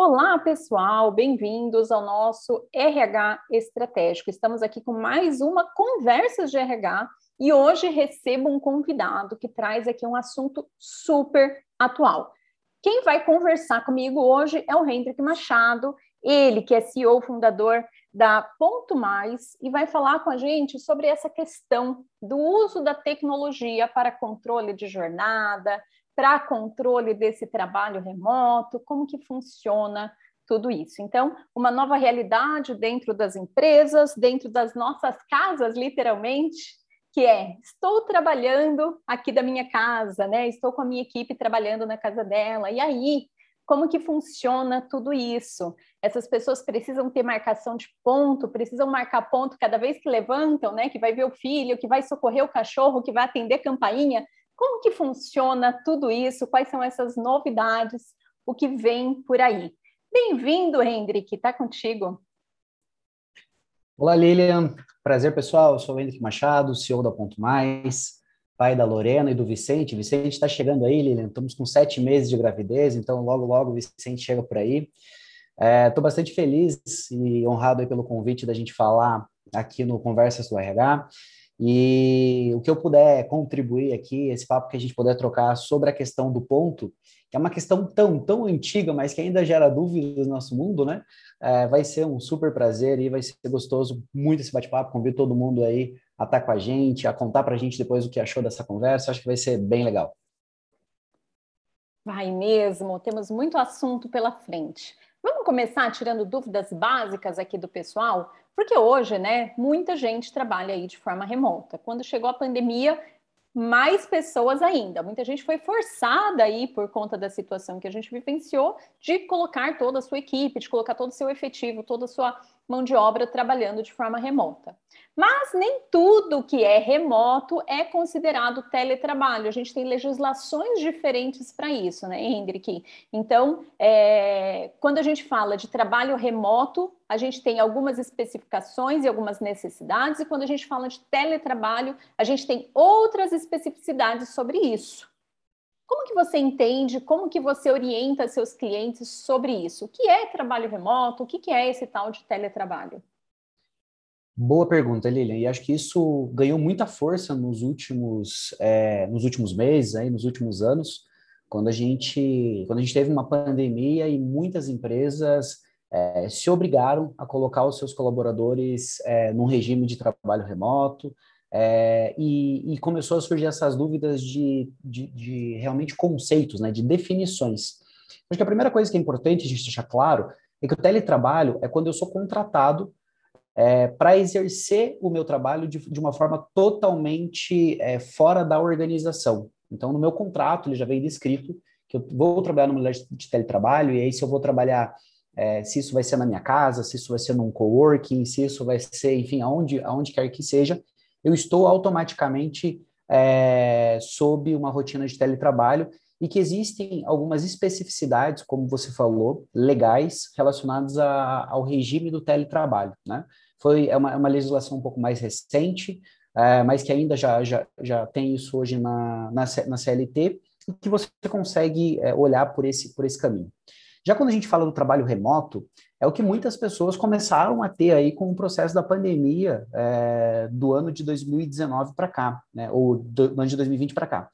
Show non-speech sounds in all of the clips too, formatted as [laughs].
Olá, pessoal, bem-vindos ao nosso RH Estratégico. Estamos aqui com mais uma conversa de RH e hoje recebo um convidado que traz aqui um assunto super atual. Quem vai conversar comigo hoje é o Hendrik Machado, ele que é CEO fundador da Ponto Mais e vai falar com a gente sobre essa questão do uso da tecnologia para controle de jornada, para controle desse trabalho remoto, como que funciona tudo isso. Então, uma nova realidade dentro das empresas, dentro das nossas casas, literalmente, que é estou trabalhando aqui da minha casa, né? Estou com a minha equipe trabalhando na casa dela. E aí, como que funciona tudo isso? Essas pessoas precisam ter marcação de ponto, precisam marcar ponto cada vez que levantam, né? Que vai ver o filho, que vai socorrer o cachorro, que vai atender campainha. Como que funciona tudo isso? Quais são essas novidades? O que vem por aí? Bem-vindo, Hendrik, está contigo. Olá, Lilian. Prazer, pessoal. Eu sou o Hendrik Machado, CEO da Ponto Mais, pai da Lorena e do Vicente. Vicente está chegando aí, Lilian. Estamos com sete meses de gravidez, então logo, logo o Vicente chega por aí. Estou é, bastante feliz e honrado pelo convite da gente falar aqui no Conversas do RH. E o que eu puder contribuir aqui, esse papo que a gente puder trocar sobre a questão do ponto, que é uma questão tão, tão antiga, mas que ainda gera dúvidas no nosso mundo, né? É, vai ser um super prazer e vai ser gostoso muito esse bate-papo. Convido todo mundo aí a estar com a gente, a contar para a gente depois o que achou dessa conversa. Acho que vai ser bem legal. Vai mesmo, temos muito assunto pela frente. Vamos começar tirando dúvidas básicas aqui do pessoal, porque hoje, né, muita gente trabalha aí de forma remota. Quando chegou a pandemia, mais pessoas ainda. Muita gente foi forçada aí por conta da situação que a gente vivenciou de colocar toda a sua equipe, de colocar todo o seu efetivo, toda a sua mão de obra trabalhando de forma remota. Mas nem tudo que é remoto é considerado teletrabalho. A gente tem legislações diferentes para isso, né, Hendrik? Então, é, quando a gente fala de trabalho remoto, a gente tem algumas especificações e algumas necessidades, e quando a gente fala de teletrabalho, a gente tem outras especificidades sobre isso. Como que você entende, como que você orienta seus clientes sobre isso? O que é trabalho remoto? O que é esse tal de teletrabalho? Boa pergunta, Lilian. E acho que isso ganhou muita força nos últimos, é, nos últimos meses, aí, nos últimos anos, quando a gente, quando a gente teve uma pandemia e muitas empresas é, se obrigaram a colocar os seus colaboradores é, num regime de trabalho remoto, é, e, e, começou a surgir essas dúvidas de, de, de, realmente conceitos, né, de definições. Acho que a primeira coisa que é importante a gente deixar claro é que o teletrabalho é quando eu sou contratado é, para exercer o meu trabalho de, de uma forma totalmente é, fora da organização. Então, no meu contrato, ele já vem descrito que eu vou trabalhar no lugar de teletrabalho, e aí se eu vou trabalhar, é, se isso vai ser na minha casa, se isso vai ser num coworking, se isso vai ser, enfim, aonde, aonde quer que seja, eu estou automaticamente é, sob uma rotina de teletrabalho e que existem algumas especificidades, como você falou, legais relacionadas a, ao regime do teletrabalho, né? Foi é uma, é uma legislação um pouco mais recente, é, mas que ainda já, já, já tem isso hoje na, na, na CLT e que você consegue é, olhar por esse, por esse caminho. Já quando a gente fala do trabalho remoto, é o que muitas pessoas começaram a ter aí com o processo da pandemia é, do ano de 2019 para cá, né, ou do, ano de 2020 para cá,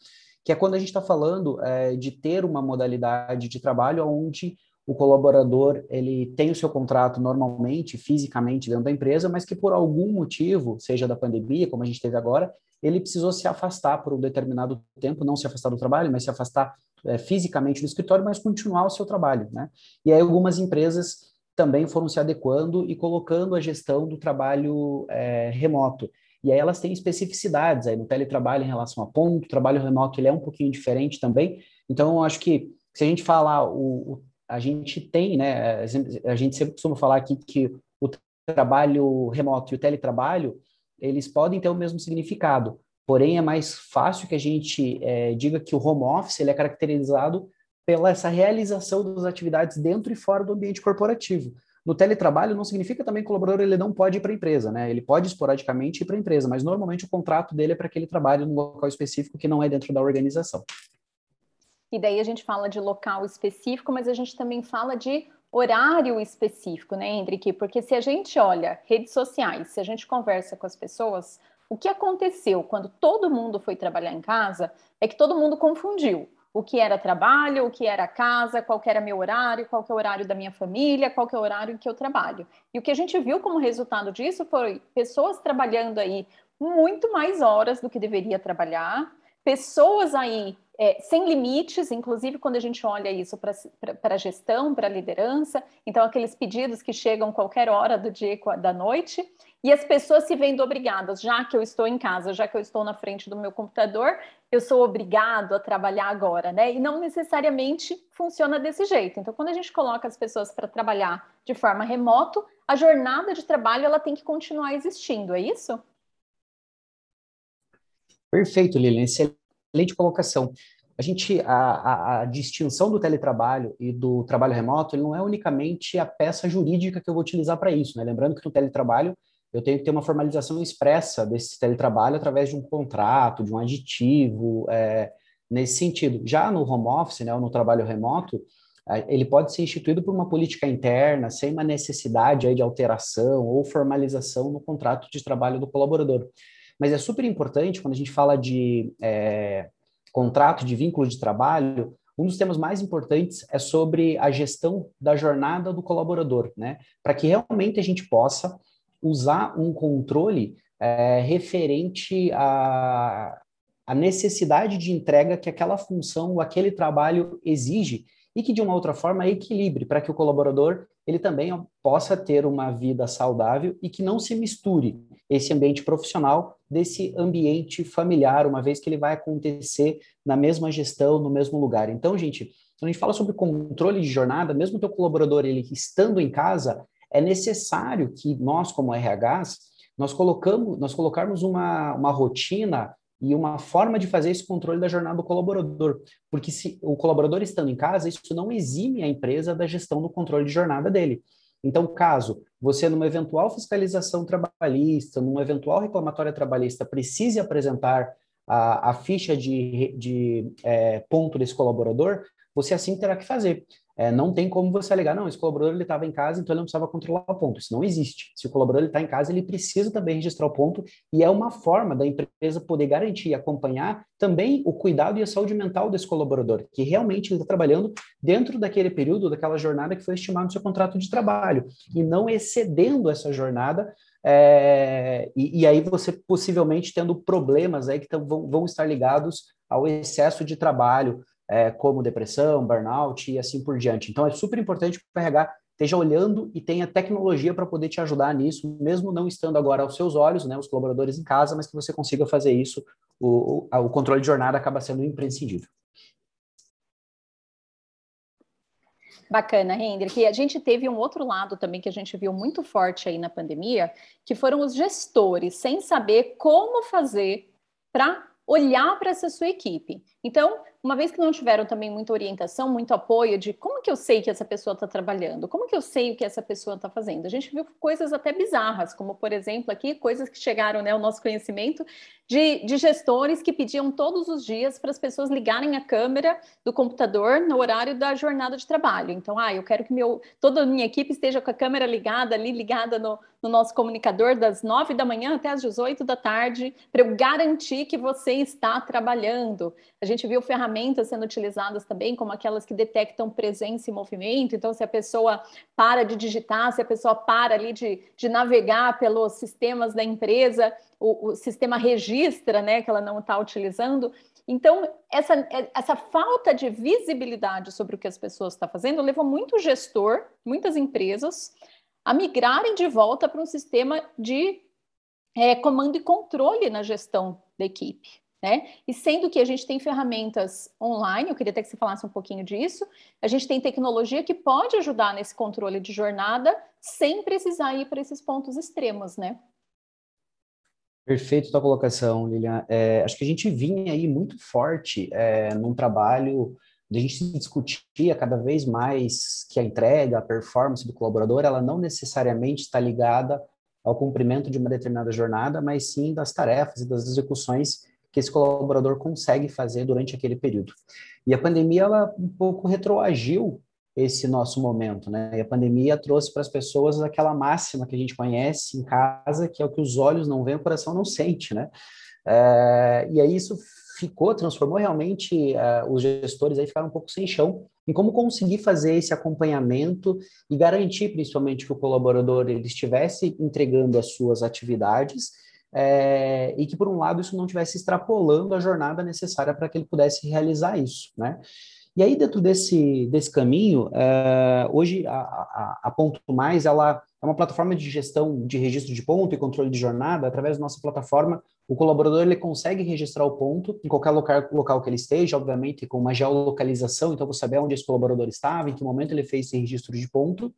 que é quando a gente está falando é, de ter uma modalidade de trabalho onde o colaborador ele tem o seu contrato normalmente, fisicamente dentro da empresa, mas que por algum motivo, seja da pandemia, como a gente teve agora, ele precisou se afastar por um determinado tempo, não se afastar do trabalho, mas se afastar é, fisicamente do escritório, mas continuar o seu trabalho, né? E aí algumas empresas também foram se adequando e colocando a gestão do trabalho é, remoto. E aí elas têm especificidades aí no teletrabalho em relação a ponto, o trabalho remoto ele é um pouquinho diferente também. Então, eu acho que se a gente falar, o, o, a gente tem, né, a gente sempre costuma falar aqui que o trabalho remoto e o teletrabalho, eles podem ter o mesmo significado, porém é mais fácil que a gente é, diga que o home office ele é caracterizado pela essa realização das atividades dentro e fora do ambiente corporativo. No teletrabalho não significa também que o colaborador ele não pode ir para a empresa, né? Ele pode esporadicamente ir para a empresa, mas normalmente o contrato dele é para que ele trabalhe num local específico que não é dentro da organização. E daí a gente fala de local específico, mas a gente também fala de horário específico, né, Hendrik? Porque se a gente olha redes sociais, se a gente conversa com as pessoas, o que aconteceu quando todo mundo foi trabalhar em casa é que todo mundo confundiu o que era trabalho, o que era casa, qual era meu horário, qual é o horário da minha família, qual é o horário em que eu trabalho. E o que a gente viu como resultado disso foi pessoas trabalhando aí muito mais horas do que deveria trabalhar, pessoas aí é, sem limites, inclusive quando a gente olha isso para a gestão, para a liderança, então aqueles pedidos que chegam qualquer hora do dia da noite, e as pessoas se vendo obrigadas, já que eu estou em casa, já que eu estou na frente do meu computador, eu sou obrigado a trabalhar agora, né? E não necessariamente funciona desse jeito. Então, quando a gente coloca as pessoas para trabalhar de forma remoto, a jornada de trabalho ela tem que continuar existindo, é isso? Perfeito, Lilian. Excelente colocação. A gente, a, a, a, distinção do teletrabalho e do trabalho remoto, ele não é unicamente a peça jurídica que eu vou utilizar para isso, né? Lembrando que no teletrabalho eu tenho que ter uma formalização expressa desse teletrabalho através de um contrato, de um aditivo, é, nesse sentido. Já no home office, né, ou no trabalho remoto, é, ele pode ser instituído por uma política interna, sem uma necessidade aí de alteração ou formalização no contrato de trabalho do colaborador. Mas é super importante quando a gente fala de é, contrato de vínculo de trabalho, um dos temas mais importantes é sobre a gestão da jornada do colaborador, né? Para que realmente a gente possa usar um controle é, referente à, à necessidade de entrega que aquela função ou aquele trabalho exige e que de uma outra forma equilibre para que o colaborador ele também possa ter uma vida saudável e que não se misture esse ambiente profissional desse ambiente familiar, uma vez que ele vai acontecer na mesma gestão, no mesmo lugar. Então, gente, quando a gente fala sobre controle de jornada, mesmo que o colaborador ele estando em casa, é necessário que nós, como RHs, nós colocamos, nós colocarmos uma, uma rotina e uma forma de fazer esse controle da jornada do colaborador, porque se o colaborador estando em casa, isso não exime a empresa da gestão do controle de jornada dele. Então, caso você, numa eventual fiscalização trabalhista, numa eventual reclamatória trabalhista, precise apresentar a, a ficha de, de é, ponto desse colaborador, você assim terá que fazer. É, não tem como você alegar, não, esse colaborador estava em casa, então ele não precisava controlar o ponto. Isso não existe. Se o colaborador está em casa, ele precisa também registrar o ponto e é uma forma da empresa poder garantir e acompanhar também o cuidado e a saúde mental desse colaborador, que realmente está trabalhando dentro daquele período, daquela jornada que foi estimado no seu contrato de trabalho e não excedendo essa jornada é, e, e, aí você possivelmente tendo problemas aí que vão, vão estar ligados ao excesso de trabalho, é, como depressão, burnout e assim por diante. Então, é super importante que o RH esteja olhando e tenha tecnologia para poder te ajudar nisso, mesmo não estando agora aos seus olhos, né, os colaboradores em casa, mas que você consiga fazer isso. O, o, o controle de jornada acaba sendo imprescindível. Bacana, Hendrik. E a gente teve um outro lado também que a gente viu muito forte aí na pandemia, que foram os gestores, sem saber como fazer para olhar para essa sua equipe. Então, uma vez que não tiveram também muita orientação, muito apoio de como que eu sei que essa pessoa está trabalhando, como que eu sei o que essa pessoa está fazendo. A gente viu coisas até bizarras, como por exemplo aqui, coisas que chegaram né, ao nosso conhecimento de, de gestores que pediam todos os dias para as pessoas ligarem a câmera do computador no horário da jornada de trabalho. Então, ah, eu quero que meu, toda a minha equipe esteja com a câmera ligada ali, ligada no, no nosso comunicador das nove da manhã até as 18 da tarde, para eu garantir que você está trabalhando. A gente viu ferramentas sendo utilizadas também, como aquelas que detectam presença e movimento. Então, se a pessoa para de digitar, se a pessoa para ali de, de navegar pelos sistemas da empresa, o, o sistema registra né, que ela não está utilizando. Então, essa, essa falta de visibilidade sobre o que as pessoas estão fazendo levou muito gestor, muitas empresas, a migrarem de volta para um sistema de é, comando e controle na gestão da equipe. Né? E sendo que a gente tem ferramentas online, eu queria até que você falasse um pouquinho disso, a gente tem tecnologia que pode ajudar nesse controle de jornada sem precisar ir para esses pontos extremos, né? Perfeito tua colocação, Lilian. É, acho que a gente vinha aí muito forte é, num trabalho de a gente discutia cada vez mais que a entrega, a performance do colaborador, ela não necessariamente está ligada ao cumprimento de uma determinada jornada, mas sim das tarefas e das execuções que esse colaborador consegue fazer durante aquele período. E a pandemia, ela um pouco retroagiu esse nosso momento, né? E a pandemia trouxe para as pessoas aquela máxima que a gente conhece em casa, que é o que os olhos não veem, o coração não sente, né? É, e aí isso ficou, transformou realmente uh, os gestores aí ficaram um pouco sem chão em como conseguir fazer esse acompanhamento e garantir principalmente que o colaborador ele estivesse entregando as suas atividades é, e que por um lado isso não estivesse extrapolando a jornada necessária para que ele pudesse realizar isso, né? E aí, dentro desse, desse caminho, uh, hoje a, a, a, Ponto Mais ela é uma plataforma de gestão de registro de ponto e controle de jornada. Através da nossa plataforma, o colaborador ele consegue registrar o ponto em qualquer local, local que ele esteja, obviamente com uma geolocalização, então vou saber onde esse colaborador estava, em que momento ele fez esse registro de ponto,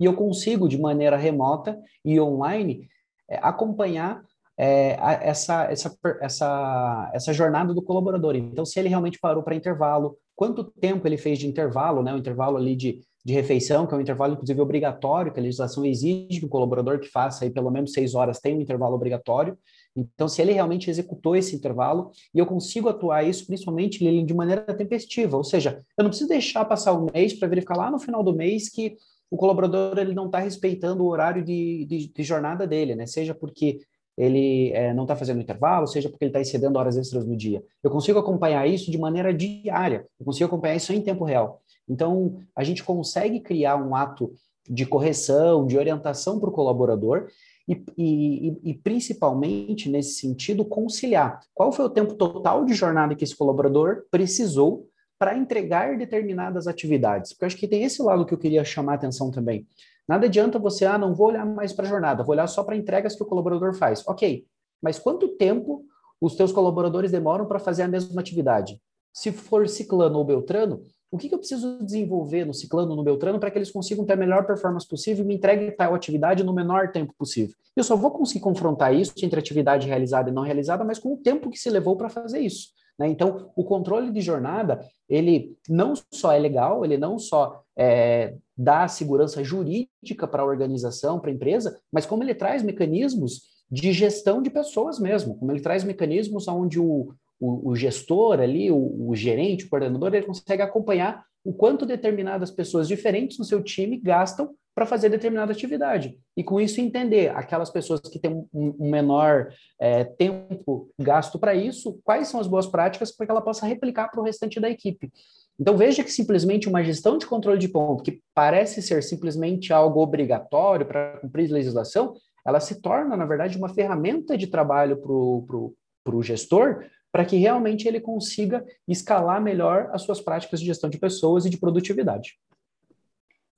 e eu consigo, de maneira remota e online, é, acompanhar é, essa, essa, essa, essa jornada do colaborador. Então, se ele realmente parou para intervalo, quanto tempo ele fez de intervalo, né, o intervalo ali de, de refeição, que é um intervalo, inclusive, obrigatório, que a legislação exige que o colaborador que faça aí pelo menos seis horas tenha um intervalo obrigatório. Então, se ele realmente executou esse intervalo, e eu consigo atuar isso principalmente de maneira tempestiva, ou seja, eu não preciso deixar passar um mês para verificar lá no final do mês que o colaborador ele não está respeitando o horário de, de, de, jornada dele, né? Seja porque ele é, não está fazendo intervalo, seja porque ele está excedendo horas extras no dia. Eu consigo acompanhar isso de maneira diária, eu consigo acompanhar isso em tempo real. Então, a gente consegue criar um ato de correção, de orientação para o colaborador e, e, e, principalmente, nesse sentido, conciliar qual foi o tempo total de jornada que esse colaborador precisou para entregar determinadas atividades. Porque eu acho que tem esse lado que eu queria chamar a atenção também. Nada adianta você, ah, não vou olhar mais para a jornada, vou olhar só para entregas que o colaborador faz. Ok, mas quanto tempo os teus colaboradores demoram para fazer a mesma atividade? Se for ciclano ou beltrano, o que, que eu preciso desenvolver no ciclano, no beltrano, para que eles consigam ter a melhor performance possível e me entreguem tal atividade no menor tempo possível? Eu só vou conseguir confrontar isso entre atividade realizada e não realizada, mas com o tempo que se levou para fazer isso. Né? Então, o controle de jornada, ele não só é legal, ele não só é, dá segurança jurídica para a organização, para a empresa, mas como ele traz mecanismos de gestão de pessoas mesmo, como ele traz mecanismos onde o, o, o gestor ali, o, o, gerente, o coordenador, ele consegue acompanhar o quanto determinadas pessoas diferentes no seu time gastam para fazer determinada atividade. E com isso entender aquelas pessoas que têm um, menor é, tempo gasto para isso, quais são as boas práticas para que ela possa replicar para o restante da equipe. Então veja que simplesmente uma gestão de controle de ponto, que parece ser simplesmente algo obrigatório para cumprir legislação, ela se torna, na verdade, uma ferramenta de trabalho para o gestor, para que realmente ele consiga escalar melhor as suas práticas de gestão de pessoas e de produtividade.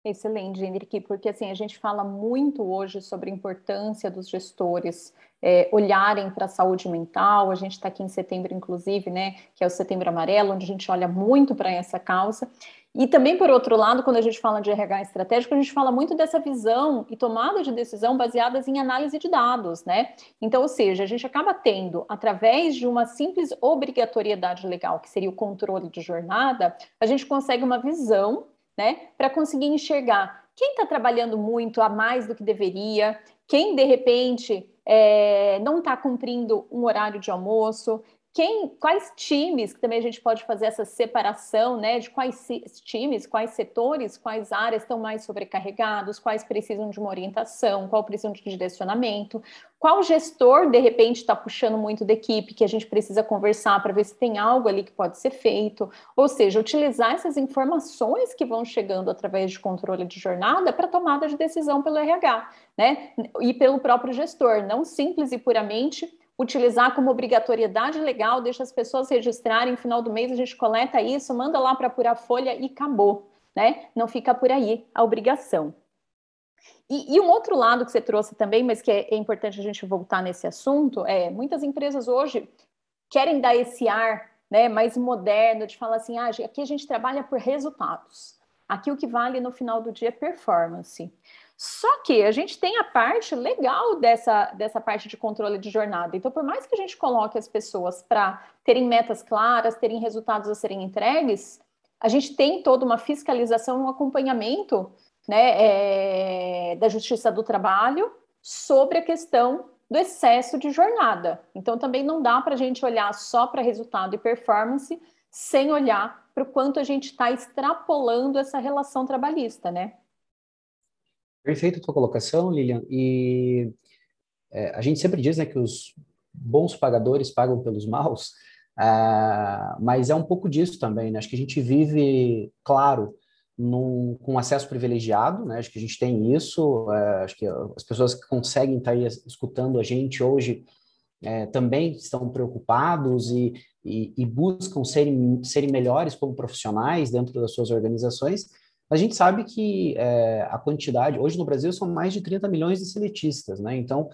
Excelente, Henrique, porque assim a gente fala muito hoje sobre a importância dos gestores é, olharem para a saúde mental. A gente está aqui em setembro, inclusive, né, que é o Setembro Amarelo, onde a gente olha muito para essa causa. E também, por outro lado, quando a gente fala de RH estratégico, a gente fala muito dessa visão e tomada de decisão baseadas em análise de dados, né? Então, ou seja, a gente acaba tendo, através de uma simples obrigatoriedade legal, que seria o controle de jornada, a gente consegue uma visão né? Para conseguir enxergar quem está trabalhando muito a mais do que deveria, quem de repente é, não está cumprindo um horário de almoço, quem, quais times, que também a gente pode fazer essa separação, né, de quais times, quais setores, quais áreas estão mais sobrecarregados, quais precisam de uma orientação, qual precisam de direcionamento, qual gestor, de repente, está puxando muito da equipe, que a gente precisa conversar para ver se tem algo ali que pode ser feito, ou seja, utilizar essas informações que vão chegando através de controle de jornada para tomada de decisão pelo RH, né, e pelo próprio gestor, não simples e puramente utilizar como obrigatoriedade legal, deixa as pessoas registrarem, no final do mês a gente coleta isso, manda lá para apurar folha e acabou, né? Não fica por aí a obrigação. E, e, um outro lado que você trouxe também, mas que é, é, importante a gente voltar nesse assunto, é muitas empresas hoje querem dar esse ar né, mais moderno de falar assim, ah, aqui a gente trabalha por resultados. Aqui o que vale no final do dia é performance. Só que a gente tem a parte legal dessa, dessa parte de controle de jornada. Então, por mais que a gente coloque as pessoas para terem metas claras, terem resultados a serem entregues, a gente tem toda uma fiscalização, um acompanhamento né, é, da Justiça do Trabalho sobre a questão do excesso de jornada. Então, também não dá para a gente olhar só para resultado e performance sem olhar para o quanto a gente está extrapolando essa relação trabalhista, né? Perfeita tua colocação, Lilian. E é, a gente sempre diz né, que os bons pagadores pagam pelos maus, uh, [laughs] mas é um pouco disso também. Né? Acho que a gente vive, claro, num, com acesso privilegiado, né? acho que a gente tem isso, uh, acho que as pessoas que conseguem estar aí escutando a gente hoje uh, também estão preocupados e, e, e buscam serem, serem melhores como profissionais dentro das suas organizações, a gente sabe que é, a quantidade, hoje no Brasil são mais de 30 milhões de seletistas, né? Então,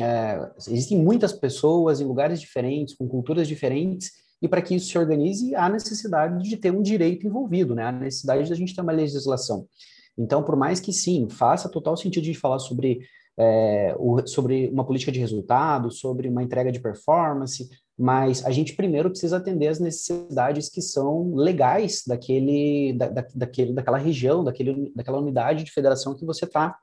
é, existem muitas pessoas em lugares diferentes, com culturas diferentes, e para que isso se organize, há necessidade de ter um direito envolvido, né? Há necessidade da gente ter uma legislação. Então, por mais que sim, faça total sentido de falar sobre, é, o, sobre uma política de resultado, sobre uma entrega de performance, mas a gente primeiro precisa atender as necessidades que são legais daquele, da, da, daquele, daquela região, daquele, daquela unidade de federação que você está,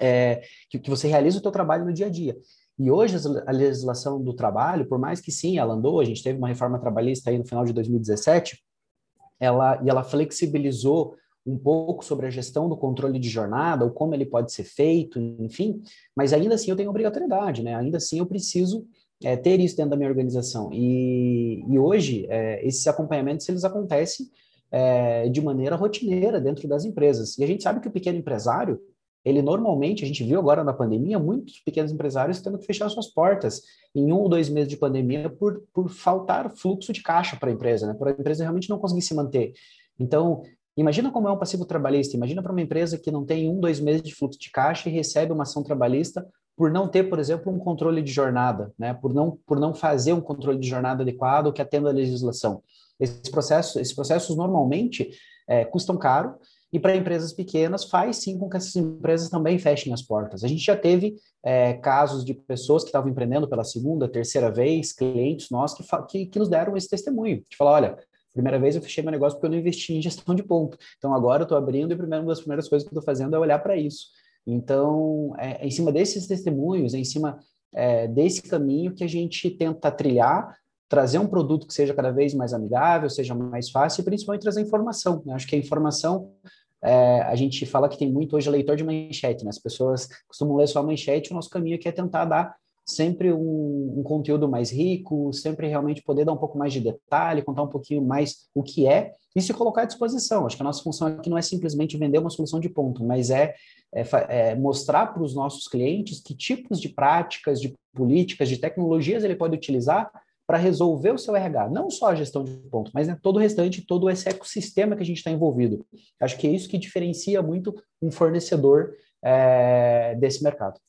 é, que, que você realiza o seu trabalho no dia a dia. E hoje a legislação do trabalho, por mais que sim, ela andou, a gente teve uma reforma trabalhista aí no final de 2017, ela, e ela flexibilizou um pouco sobre a gestão do controle de jornada, ou como ele pode ser feito, enfim, mas ainda assim eu tenho obrigatoriedade, né? Ainda assim eu preciso é, ter isso dentro da minha organização. E, e hoje, é, esses acompanhamentos, eles acontecem é, de maneira rotineira dentro das empresas. E a gente sabe que o pequeno empresário, ele normalmente, a gente viu agora na pandemia, muitos pequenos empresários tendo que fechar suas portas em um ou dois meses de pandemia por, por faltar fluxo de caixa para a empresa, né? por a empresa realmente não conseguir se manter. Então, Imagina como é um passivo trabalhista. Imagina para uma empresa que não tem um, dois meses de fluxo de caixa e recebe uma ação trabalhista por não ter, por exemplo, um controle de jornada, né? por, não, por não fazer um controle de jornada adequado que atenda a legislação. Esses processos, esses processos normalmente é, custam caro e para empresas pequenas faz sim com que essas empresas também fechem as portas. A gente já teve é, casos de pessoas que estavam empreendendo pela segunda, terceira vez, clientes nossos que, que, que nos deram esse testemunho, de falar, olha, primeira vez eu fechei meu negócio porque eu não investi em gestão de ponto. Então agora eu estou abrindo e primeiro, uma das primeiras coisas que eu estou fazendo é olhar para isso. Então, é, é, em cima desses testemunhos, é em cima é, desse caminho que a gente tenta trilhar, trazer um produto que seja cada vez mais amigável, seja mais fácil e principalmente trazer informação. Né? Acho que a informação, é, a gente fala que tem muito hoje leitor de manchete, né? as pessoas costumam ler só a manchete, o nosso caminho aqui é tentar dar sempre um, um, conteúdo mais rico, sempre realmente poder dar um pouco mais de detalhe, contar um pouquinho mais o que é e se colocar à disposição. Acho que a nossa função aqui não é simplesmente vender uma solução de ponto, mas é é, é, mostrar para os nossos clientes que tipos de práticas, de políticas, de tecnologias ele pode utilizar para resolver o seu RH, não só a gestão de pontos, mas né, todo o restante, todo esse ecossistema que a gente está envolvido. Acho que é isso que diferencia muito um fornecedor é, desse mercado.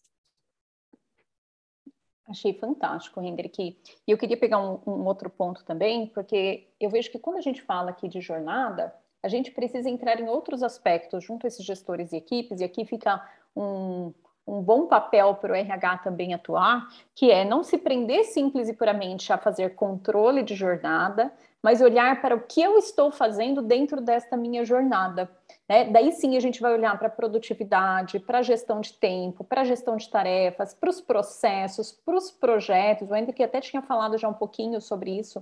Achei fantástico, Hendrik. E eu queria pegar um, um outro ponto também, porque eu vejo que quando a gente fala aqui de jornada, a gente precisa entrar em outros aspectos junto a esses gestores e equipes, e aqui fica um, um bom papel para o RH também atuar, que é não se prender simples e puramente a fazer controle de jornada, mas olhar para o que eu estou fazendo dentro desta minha jornada. Né? Daí sim a gente vai olhar para a produtividade, para a gestão de tempo, para a gestão de tarefas, para os processos, para os projetos. O Henrique até tinha falado já um pouquinho sobre isso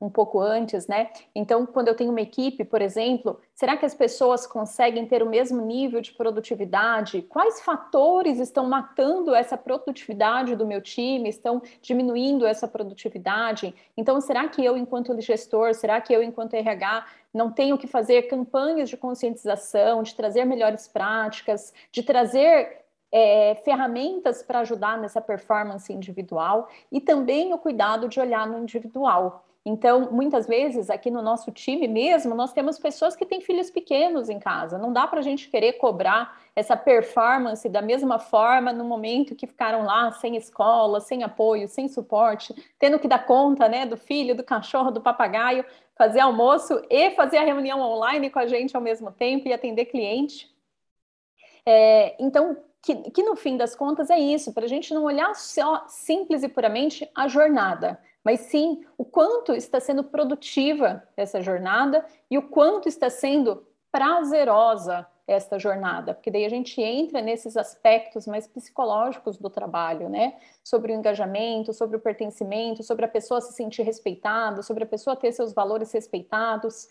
um pouco antes, né? Então, quando eu tenho uma equipe, por exemplo, será que as pessoas conseguem ter o mesmo nível de produtividade? Quais fatores estão matando essa produtividade do meu time, estão diminuindo essa produtividade? Então, será que eu, enquanto gestor, será que eu, enquanto RH, não tenho que fazer campanhas de conscientização, de trazer melhores práticas, de trazer é, ferramentas para ajudar nessa performance individual e também o cuidado de olhar no individual. Então, muitas vezes, aqui no nosso time mesmo, nós temos pessoas que têm filhos pequenos em casa. Não dá para a gente querer cobrar essa performance da mesma forma no momento que ficaram lá sem escola, sem apoio, sem suporte, tendo que dar conta né, do filho, do cachorro, do papagaio, fazer almoço e fazer a reunião online com a gente ao mesmo tempo e atender cliente. É, então, que, que no fim das contas é isso, para a gente não olhar só simples e puramente a jornada mas sim o quanto está sendo produtiva essa jornada e o quanto está sendo prazerosa esta jornada, porque daí a gente entra nesses aspectos mais psicológicos do trabalho, né? Sobre o engajamento, sobre o pertencimento, sobre a pessoa se sentir respeitada, sobre a pessoa ter seus valores respeitados.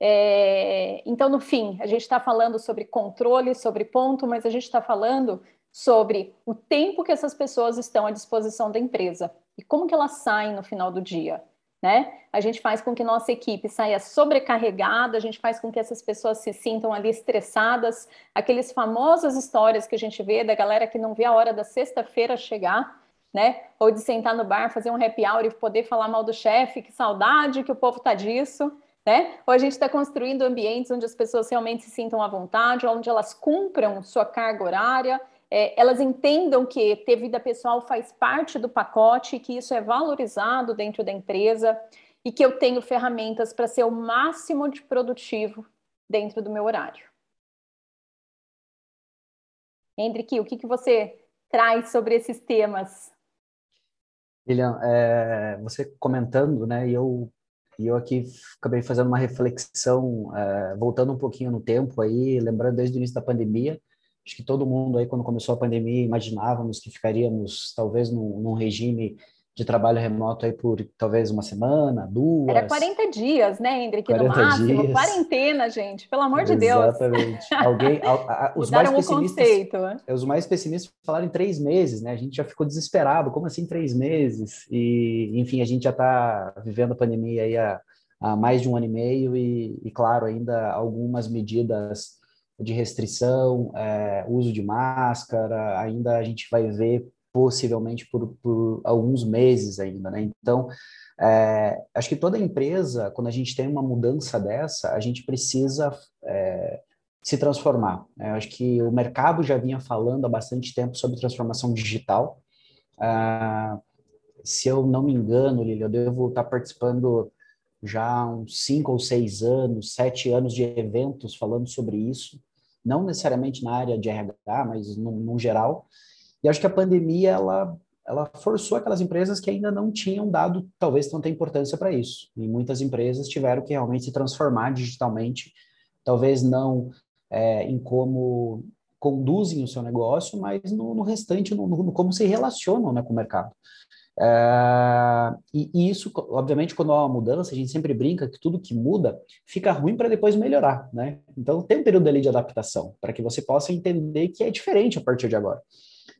É... Então, no fim, a gente está falando sobre controle, sobre ponto, mas a gente está falando sobre o tempo que essas pessoas estão à disposição da empresa e como que elas saem no final do dia né? A gente faz com que nossa equipe saia sobrecarregada, a gente faz com que essas pessoas se sintam ali estressadas, aqueles famosas histórias que a gente vê da galera que não vê a hora da sexta-feira chegar, né? Ou de sentar no bar, fazer um happy hour e poder falar mal do chefe, que saudade que o povo tá disso, né? Ou a gente está construindo ambientes onde as pessoas realmente se sintam à vontade, onde elas cumpram sua carga horária, é, elas entendam que ter vida pessoal faz parte do pacote, que isso é valorizado dentro da empresa e que eu tenho ferramentas para ser o máximo de produtivo dentro do meu horário. Hendrik, o que, que você traz sobre esses temas? Lilian, é, você comentando, né, e eu, e eu aqui acabei fazendo uma reflexão, é, voltando um pouquinho no tempo aí, lembrando desde o início da pandemia, Acho que todo mundo aí, quando começou a pandemia, imaginávamos que ficaríamos talvez num, num regime de trabalho remoto aí por talvez uma semana, duas. Era 40 dias, né, Hendrik? No máximo, dias. quarentena, gente, pelo amor de Deus. Exatamente. Alguém, a, a, os mais pessimistas, é, os mais pessimistas falaram em três meses, né? A gente já ficou desesperado. Como assim três meses? E, enfim, a gente já está vivendo a pandemia aí há, há, mais de um ano e meio e, e claro, ainda algumas medidas de restrição, é, uso de máscara, ainda a gente vai ver possivelmente por, por alguns meses ainda, né? Então, é, acho que toda empresa, quando a gente tem uma mudança dessa, a gente precisa é, se transformar. Né? Acho que o mercado já vinha falando há bastante tempo sobre transformação digital. Ah, se eu não me engano, Lili, eu devo estar participando já há uns cinco ou seis anos, sete anos de eventos falando sobre isso não necessariamente na área de RH, mas no, no geral. E acho que a pandemia ela ela forçou aquelas empresas que ainda não tinham dado talvez tanta importância para isso. E muitas empresas tiveram que realmente se transformar digitalmente, talvez não é, em como conduzem o seu negócio, mas no, no restante, no, no, como se relacionam né, com o mercado. É, e, e, isso, obviamente, quando há uma mudança, a gente sempre brinca que tudo que muda fica ruim para depois melhorar, né? Então tem um período ali de adaptação para que você possa entender que é diferente a partir de agora.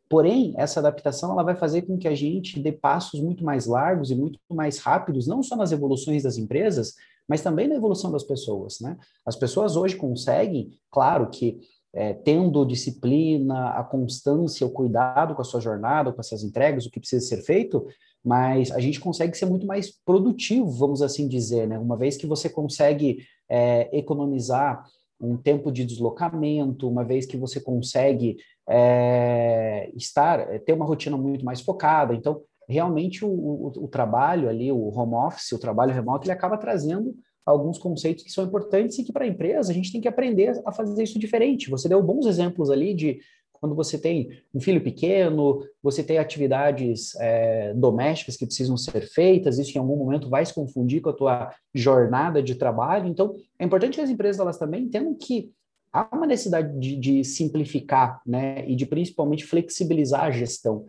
Porém, essa adaptação ela vai fazer com que a gente dê passos muito mais largos e muito mais rápidos, não só nas evoluções das empresas, mas também na evolução das pessoas, né? As pessoas hoje conseguem, claro que é, tendo disciplina, a constância, o cuidado com a sua jornada, com essas entregas, o que precisa ser feito, mas a gente consegue ser muito mais produtivo, vamos assim dizer, né? Uma vez que você consegue é, economizar um tempo de deslocamento, uma vez que você consegue é, estar, ter uma rotina muito mais focada. Então, realmente o, o, o, trabalho ali, o home office, o trabalho remoto, ele acaba trazendo alguns conceitos que são importantes e que para a empresa a gente tem que aprender a fazer isso diferente. Você deu bons exemplos ali de quando você tem um filho pequeno, você tem atividades é, domésticas que precisam ser feitas, isso em algum momento vai se confundir com a tua jornada de trabalho. Então, é importante que as empresas elas também entendam que há uma necessidade de, de simplificar, né, e de principalmente flexibilizar a gestão.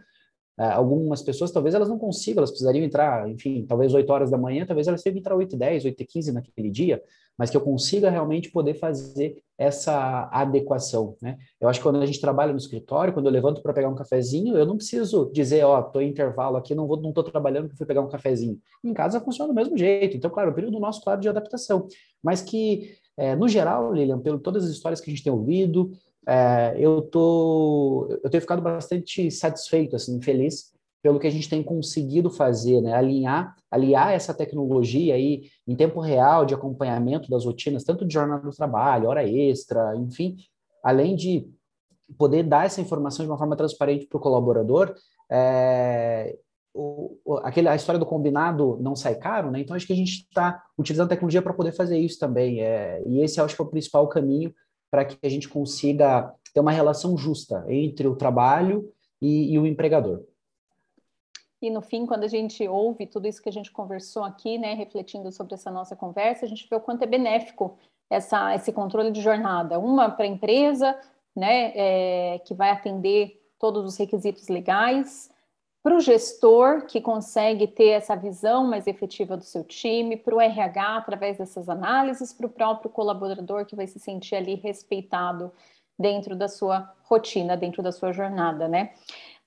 É, algumas pessoas, talvez elas não consigam, elas precisariam entrar, enfim, talvez 8 horas da manhã, talvez elas tenham que entrar 8 e 10, 8 e 15 naquele dia, mas que eu consiga realmente poder fazer essa adequação, né? Eu acho que quando a gente trabalha no escritório, quando eu levanto para pegar um cafezinho, eu não preciso dizer, ó, oh, tô em intervalo aqui, não vou, não tô trabalhando, fui pegar um cafezinho. Em casa funciona do mesmo jeito. Então, claro, o período nosso, claro, de adaptação, mas que, é, no geral, Lilian, pelo todas as histórias que a gente tem ouvido, é, eu tô, eu tenho ficado bastante satisfeito, assim, feliz pelo que a gente tem conseguido fazer, né? Alinhar, aliar essa tecnologia aí em tempo real de acompanhamento das rotinas, tanto de jornada do trabalho, hora extra, enfim, além de poder dar essa informação de uma forma transparente para o colaborador, é, o, aquele, a história do combinado não sai caro, né? Então acho que a gente está utilizando tecnologia para poder fazer isso também. É, e esse acho que é o principal caminho para que a gente consiga ter uma relação justa entre o trabalho e, e, o empregador. E no fim, quando a gente ouve tudo isso que a gente conversou aqui, né, refletindo sobre essa nossa conversa, a gente vê o quanto é benéfico essa, esse controle de jornada? Uma para a empresa, né, é, que vai atender todos os requisitos legais, para o gestor, que consegue ter essa visão mais efetiva do seu time, para o RH, através dessas análises, para o próprio colaborador, que vai se sentir ali respeitado dentro da sua rotina, dentro da sua jornada, né?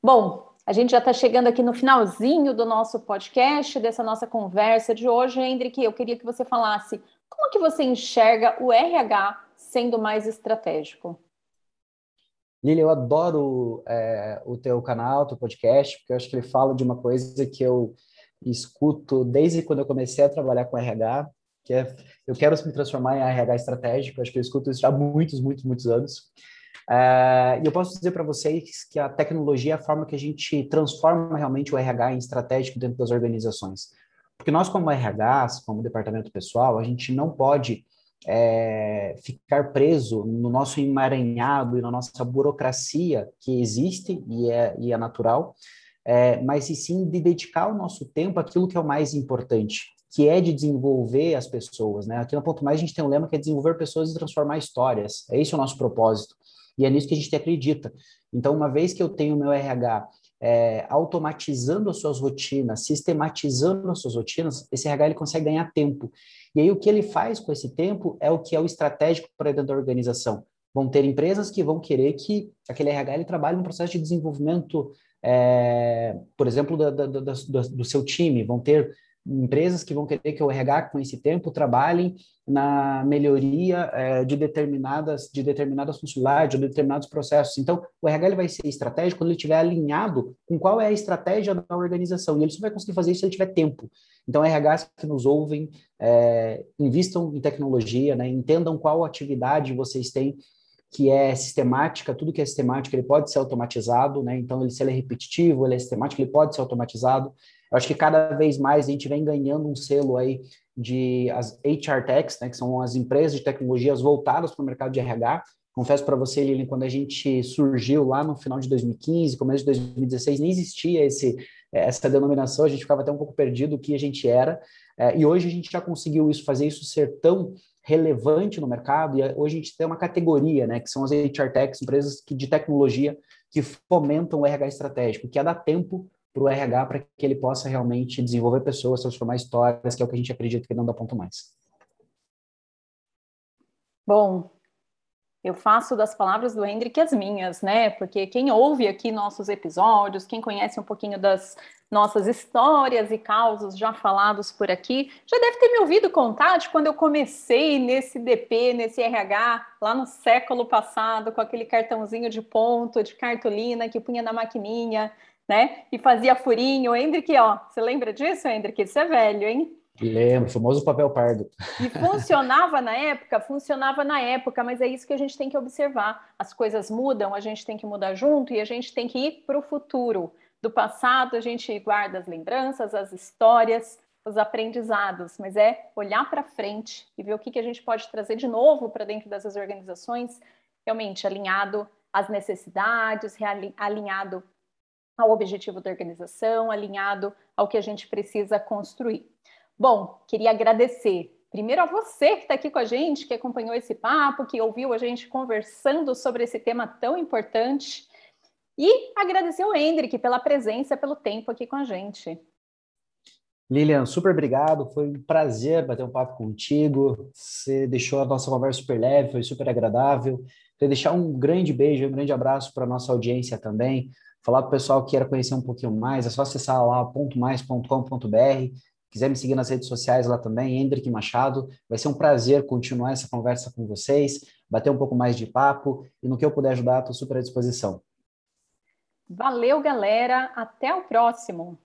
Bom, a gente já está chegando aqui no finalzinho do nosso podcast, dessa nossa conversa de hoje. Hendrik, eu queria que você falasse como que você enxerga o RH sendo mais estratégico? Lili, eu adoro é, o teu canal, teu podcast, porque eu acho que ele fala de uma coisa que eu escuto desde quando eu comecei a trabalhar com RH, que é eu quero me transformar em RH estratégico, acho que eu escuto isso há muitos, muitos, muitos anos. É, e eu posso dizer para vocês que a tecnologia é a forma que a gente transforma realmente o RH em estratégico dentro das organizações. Porque nós, como RH, como departamento pessoal, a gente não pode é, ficar preso no nosso emaranhado e na nossa burocracia que existe e é, e é natural, é, mas e sim de dedicar o nosso tempo àquilo que é o mais importante, que é de desenvolver as pessoas. Né? Aqui no Ponto Mais a gente tem um lema que é desenvolver pessoas e transformar histórias. É esse o nosso propósito. E é nisso que a gente acredita. Então, uma vez que eu tenho o meu RH é, automatizando as suas rotinas, sistematizando as suas rotinas, esse RH ele consegue ganhar tempo. E aí o que ele faz com esse tempo é o que é o estratégico para dentro da organização. Vão ter empresas que vão querer que aquele RH ele trabalhe no processo de desenvolvimento, é, por exemplo, da, da, da, do seu time. Vão ter empresas que vão querer que o RH com esse tempo trabalhem na melhoria é, de determinadas de determinadas funcionalidades, de determinados processos. Então, o RH ele vai ser estratégico quando ele estiver alinhado com qual é a estratégia da organização. E ele só vai conseguir fazer isso se ele tiver tempo. Então, RH que nos ouvem, é, invistam em tecnologia, né, entendam qual atividade vocês têm que é sistemática, tudo que é sistemático ele pode ser automatizado, né? Então, ele, se ele é repetitivo, ele é sistemático, ele pode ser automatizado. Eu acho que cada vez mais a gente vem ganhando um selo aí de as HR Techs, né, que são as empresas de tecnologias voltadas para o mercado de RH. Confesso para você, Lilian, quando a gente surgiu lá no final de 2015, começo de 2016, nem existia esse, essa denominação, a gente ficava até um pouco perdido o que a gente era. É, e hoje a gente já conseguiu isso, fazer isso ser tão relevante no mercado, e hoje a gente tem uma categoria, né, que são as HR Techs, empresas que, de tecnologia que fomentam o RH estratégico, que é dar tempo para o RH para que ele possa realmente desenvolver pessoas, transformar histórias, que é o que a gente acredita que não dá ponto mais. Bom, eu faço das palavras do Hendrik as minhas, né? Porque quem ouve aqui nossos episódios, quem conhece um pouquinho das nossas histórias e causos já falados por aqui, já deve ter me ouvido contar de quando eu comecei nesse DP, nesse RH, lá no século passado, com aquele cartãozinho de ponto, de cartolina que punha na maquininha, né? E fazia furinho. Hendrik, ó, você lembra disso, Hendrik? Isso é velho, hein? Lembro, famoso papel pardo. E funcionava na época? Funcionava na época, mas é isso que a gente tem que observar. As coisas mudam, a gente tem que mudar junto e a gente tem que ir para o futuro. Do passado, a gente guarda as lembranças, as histórias, os aprendizados, mas é olhar para frente e ver o que, que a gente pode trazer de novo para dentro dessas organizações, realmente alinhado às necessidades, alinhado ao objetivo da organização, alinhado ao que a gente precisa construir. Bom, queria agradecer primeiro a você que está aqui com a gente, que acompanhou esse papo, que ouviu a gente conversando sobre esse tema tão importante. E agradecer ao Hendrik pela presença, pelo tempo aqui com a gente. Lilian, super obrigado. Foi um prazer bater um papo contigo. Você deixou a nossa conversa super leve, foi super agradável. Queria deixar um grande beijo, um grande abraço para a nossa audiência também falar para o pessoal que queira conhecer um pouquinho mais, é só acessar lá .mais.com.br, quiser me seguir nas redes sociais lá também, Hendrik Machado, vai ser um prazer continuar essa conversa com vocês, bater um pouco mais de papo, e no que eu puder ajudar, estou super à disposição. Valeu, galera, até o próximo!